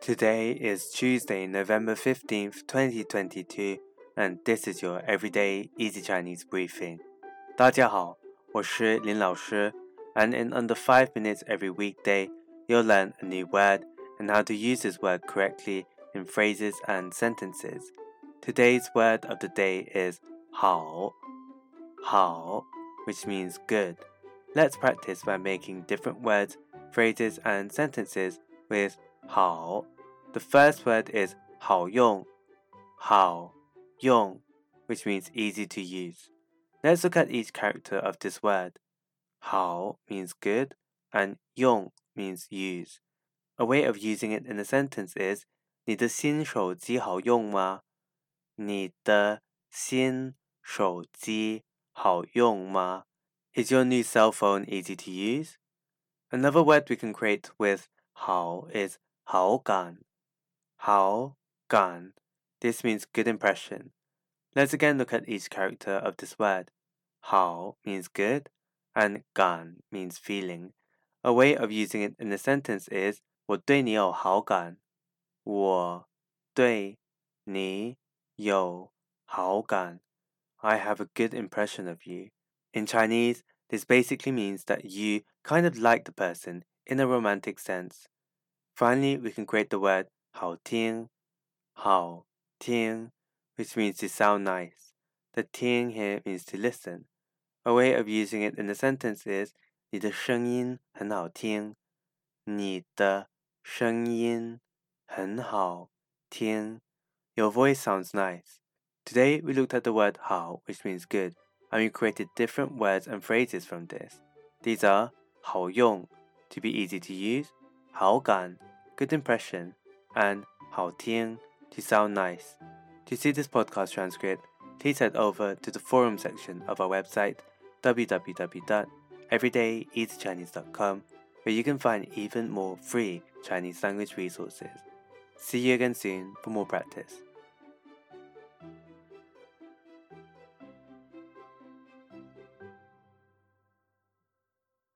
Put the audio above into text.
Today is Tuesday, November 15th, 2022, and this is your everyday easy Chinese briefing. 大家好，我是林老师, and in under 5 minutes every weekday, you'll learn a new word and how to use this word correctly in phrases and sentences. Today's word of the day is 好,好, which means good. Let's practice by making different words, phrases, and sentences with 好. The first word is 好用,好用, which means easy to use. Let's look at each character of this word. 好 means good and 用 means use. A way of using it in a sentence is 你的新手机好用吗？你的新手机好用吗？Is your new cell phone easy to use? Another word we can create with 好 is 好感。好感 This means good impression. Let's again look at each character of this word. 好 means good and 感 means feeling. A way of using it in a sentence is 我对你有好感。我对你有好感。I have a good impression of you. In Chinese, this basically means that you kind of like the person in a romantic sense. Finally, we can create the word 好听,好听, which means to sound nice. The 听 here means to listen. A way of using it in a sentence is 你的声音很好听。你的声音很好听。Your voice sounds nice. Today we looked at the word 好, which means good, and we created different words and phrases from this. These are 好用, to be easy to use, 好感, good impression, and 好听, to sound nice. To see this podcast transcript, please head over to the forum section of our website www.everydayeasychinese.com where you can find even more free Chinese language resources. See you again soon for more practice.